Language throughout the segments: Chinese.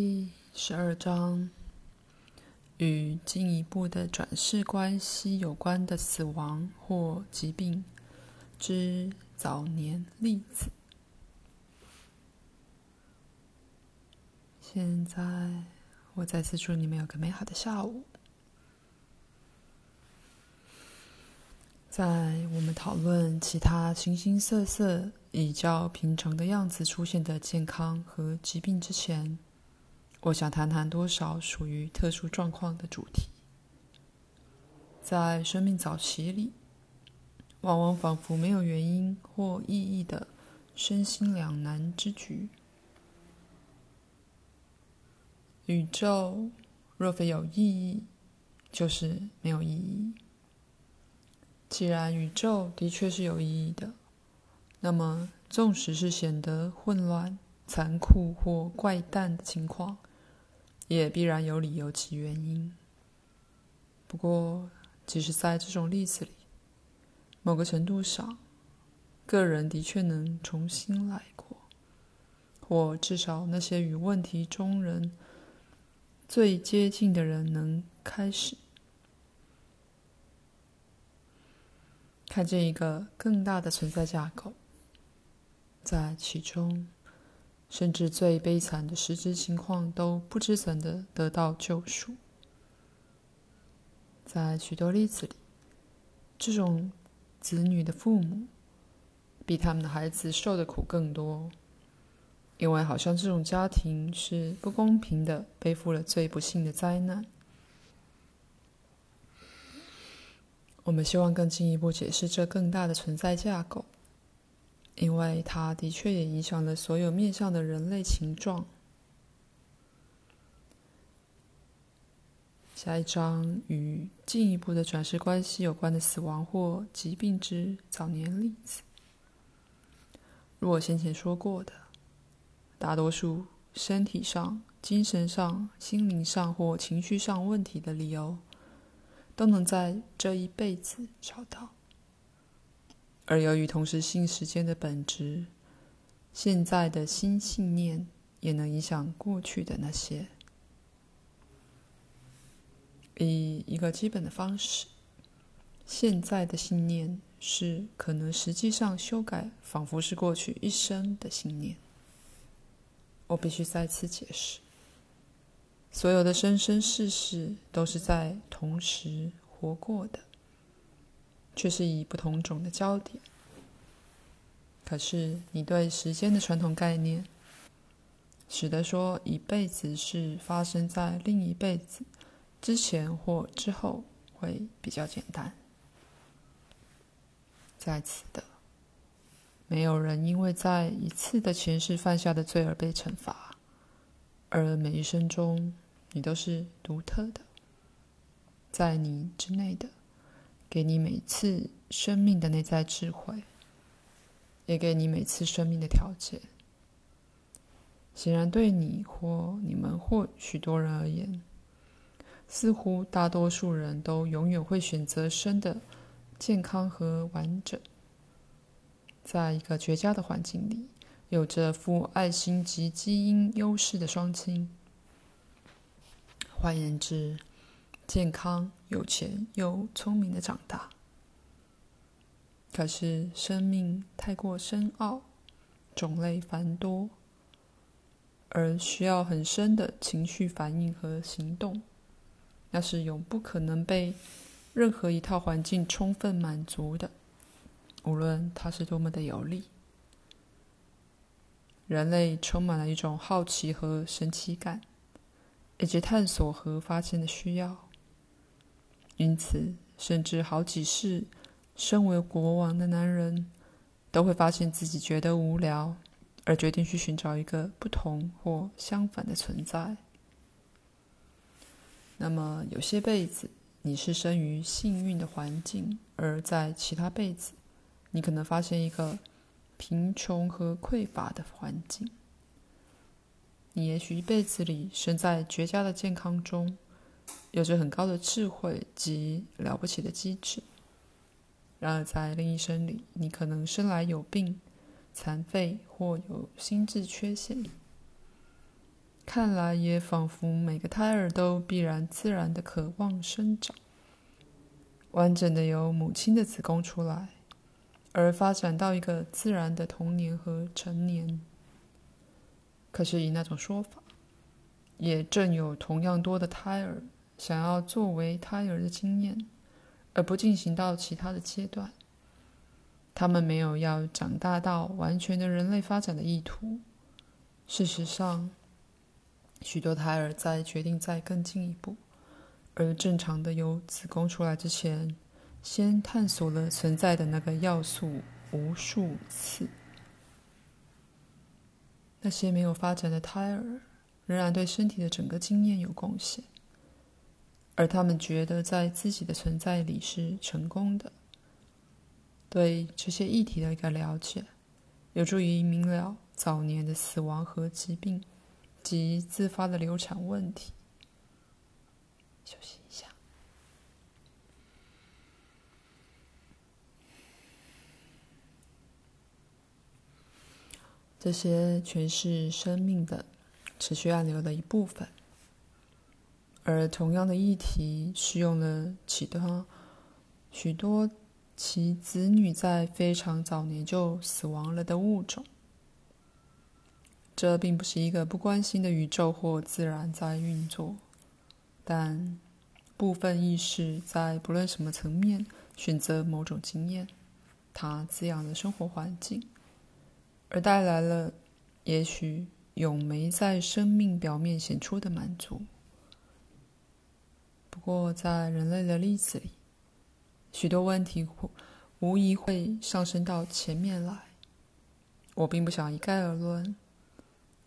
第十二章，与进一步的转世关系有关的死亡或疾病之早年例子。现在，我再次祝你们有个美好的下午。在我们讨论其他形形色色以较平常的样子出现的健康和疾病之前，我想谈谈多少属于特殊状况的主题。在生命早期里，往往仿佛没有原因或意义的身心两难之局。宇宙若非有意义，就是没有意义。既然宇宙的确是有意义的，那么纵使是显得混乱、残酷或怪诞的情况，也必然有理由其原因。不过，即使在这种例子里，某个程度上，个人的确能重新来过，或至少那些与问题中人最接近的人能开始。看见一个更大的存在架构，在其中，甚至最悲惨的实质情况都不知怎的得到救赎。在许多例子里，这种子女的父母比他们的孩子受的苦更多，因为好像这种家庭是不公平的，背负了最不幸的灾难。我们希望更进一步解释这更大的存在架构，因为它的确也影响了所有面向的人类情状。下一章与进一步的转世关系有关的死亡或疾病之早年例子。如我先前说过的，大多数身体上、精神上、心灵上或情绪上问题的理由，都能在这一辈子找到，而由于同时性时间的本质，现在的新信念也能影响过去的那些。以一个基本的方式，现在的信念是可能实际上修改，仿佛是过去一生的信念。我必须再次解释。所有的生生世世都是在同时活过的，却是以不同种的焦点。可是，你对时间的传统概念，使得说一辈子是发生在另一辈子之前或之后会比较简单。在此的，没有人因为在一次的前世犯下的罪而被惩罚。而每一生中，你都是独特的，在你之内的，给你每次生命的内在智慧，也给你每次生命的条件。显然，对你或你们或许多人而言，似乎大多数人都永远会选择生的健康和完整，在一个绝佳的环境里。有着富爱心及基因优势的双亲，换言之，健康、有钱又聪明的长大。可是生命太过深奥，种类繁多，而需要很深的情绪反应和行动，那是永不可能被任何一套环境充分满足的，无论它是多么的有利。人类充满了一种好奇和神奇感，以及探索和发现的需要。因此，甚至好几世身为国王的男人，都会发现自己觉得无聊，而决定去寻找一个不同或相反的存在。那么，有些辈子你是生于幸运的环境，而在其他辈子，你可能发现一个。贫穷和匮乏的环境，你也许一辈子里生在绝佳的健康中，有着很高的智慧及了不起的机智。然而，在另一生里，你可能生来有病、残废或有心智缺陷。看来也仿佛每个胎儿都必然自然的渴望生长，完整的由母亲的子宫出来，而发展到一个自然的童年和成年。可是以那种说法，也正有同样多的胎儿想要作为胎儿的经验，而不进行到其他的阶段。他们没有要长大到完全的人类发展的意图。事实上，许多胎儿在决定再更进一步，而正常的由子宫出来之前，先探索了存在的那个要素无数次。那些没有发展的胎儿，仍然对身体的整个经验有贡献，而他们觉得在自己的存在里是成功的。对这些议题的一个了解，有助于明了早年的死亡和疾病及自发的流产问题。休息一下，这些全是生命的持续暗流的一部分，而同样的议题适用了其他许多。其子女在非常早年就死亡了的物种，这并不是一个不关心的宇宙或自然在运作，但部分意识在不论什么层面选择某种经验，它滋养了生活环境，而带来了也许永没在生命表面显出的满足。不过，在人类的例子里。许多问题无疑会上升到前面来。我并不想一概而论，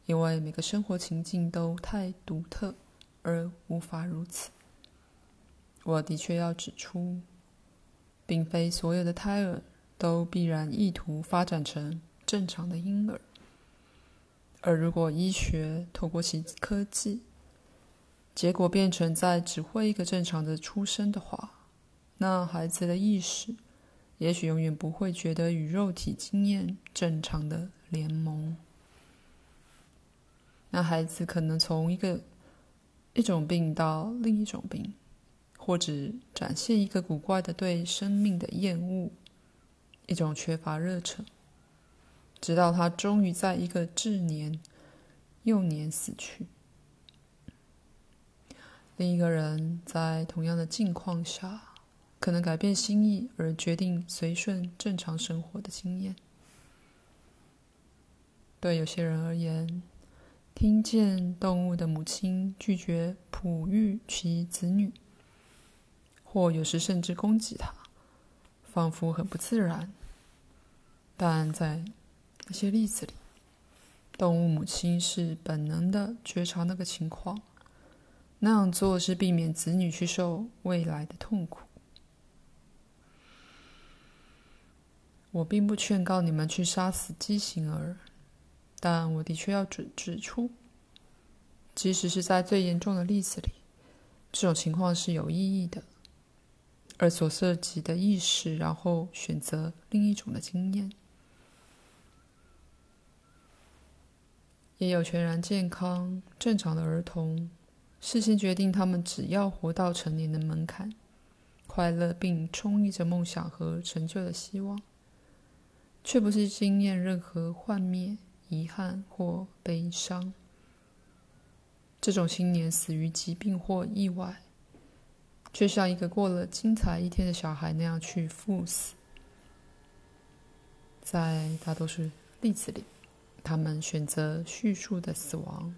因为每个生活情境都太独特而无法如此。我的确要指出，并非所有的胎儿都必然意图发展成正常的婴儿。而如果医学透过其科技，结果变成在指挥一个正常的出生的话，那孩子的意识，也许永远不会觉得与肉体经验正常的联盟。那孩子可能从一个一种病到另一种病，或者展现一个古怪的对生命的厌恶，一种缺乏热忱，直到他终于在一个稚年、幼年死去。另一个人在同样的境况下。可能改变心意而决定随顺正常生活的经验。对有些人而言，听见动物的母亲拒绝哺育其子女，或有时甚至攻击它，仿佛很不自然。但在那些例子里，动物母亲是本能的觉察那个情况，那样做是避免子女去受未来的痛苦。我并不劝告你们去杀死畸形儿，但我的确要指指出，即使是在最严重的例子里，这种情况是有意义的，而所涉及的意识，然后选择另一种的经验，也有全然健康、正常的儿童，事先决定他们只要活到成年的门槛，快乐并充溢着梦想和成就的希望。却不是经验任何幻灭、遗憾或悲伤。这种青年死于疾病或意外，却像一个过了精彩一天的小孩那样去赴死。在大多数例子里，他们选择叙述的死亡。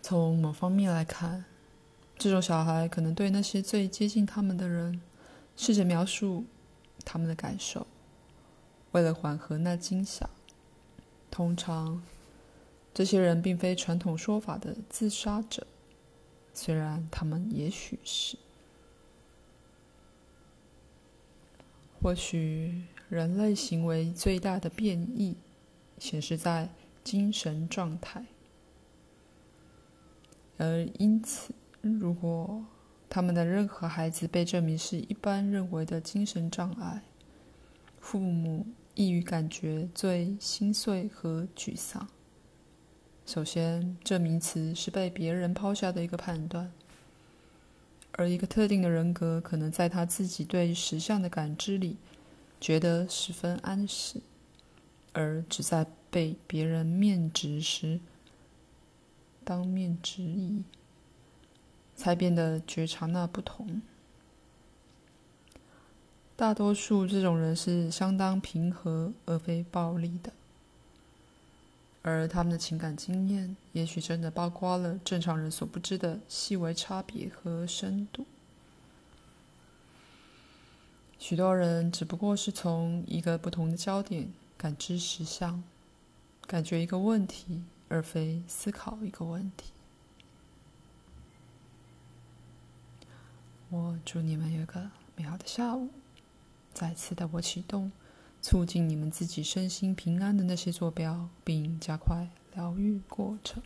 从某方面来看，这种小孩可能对那些最接近他们的人，试着描述他们的感受。为了缓和那惊吓，通常这些人并非传统说法的自杀者，虽然他们也许是。或许人类行为最大的变异显示在精神状态，而因此，如果他们的任何孩子被证明是一般认为的精神障碍，父母易于感觉最心碎和沮丧，首先，这名词是被别人抛下的一个判断，而一个特定的人格可能在他自己对实相的感知里觉得十分安适，而只在被别人面质时当面质疑，才变得觉察那不同。大多数这种人是相当平和而非暴力的，而他们的情感经验也许真的包括了正常人所不知的细微差别和深度。许多人只不过是从一个不同的焦点感知实相，感觉一个问题，而非思考一个问题。我祝你们有个美好的下午。再次的我启动，促进你们自己身心平安的那些坐标，并加快疗愈过程。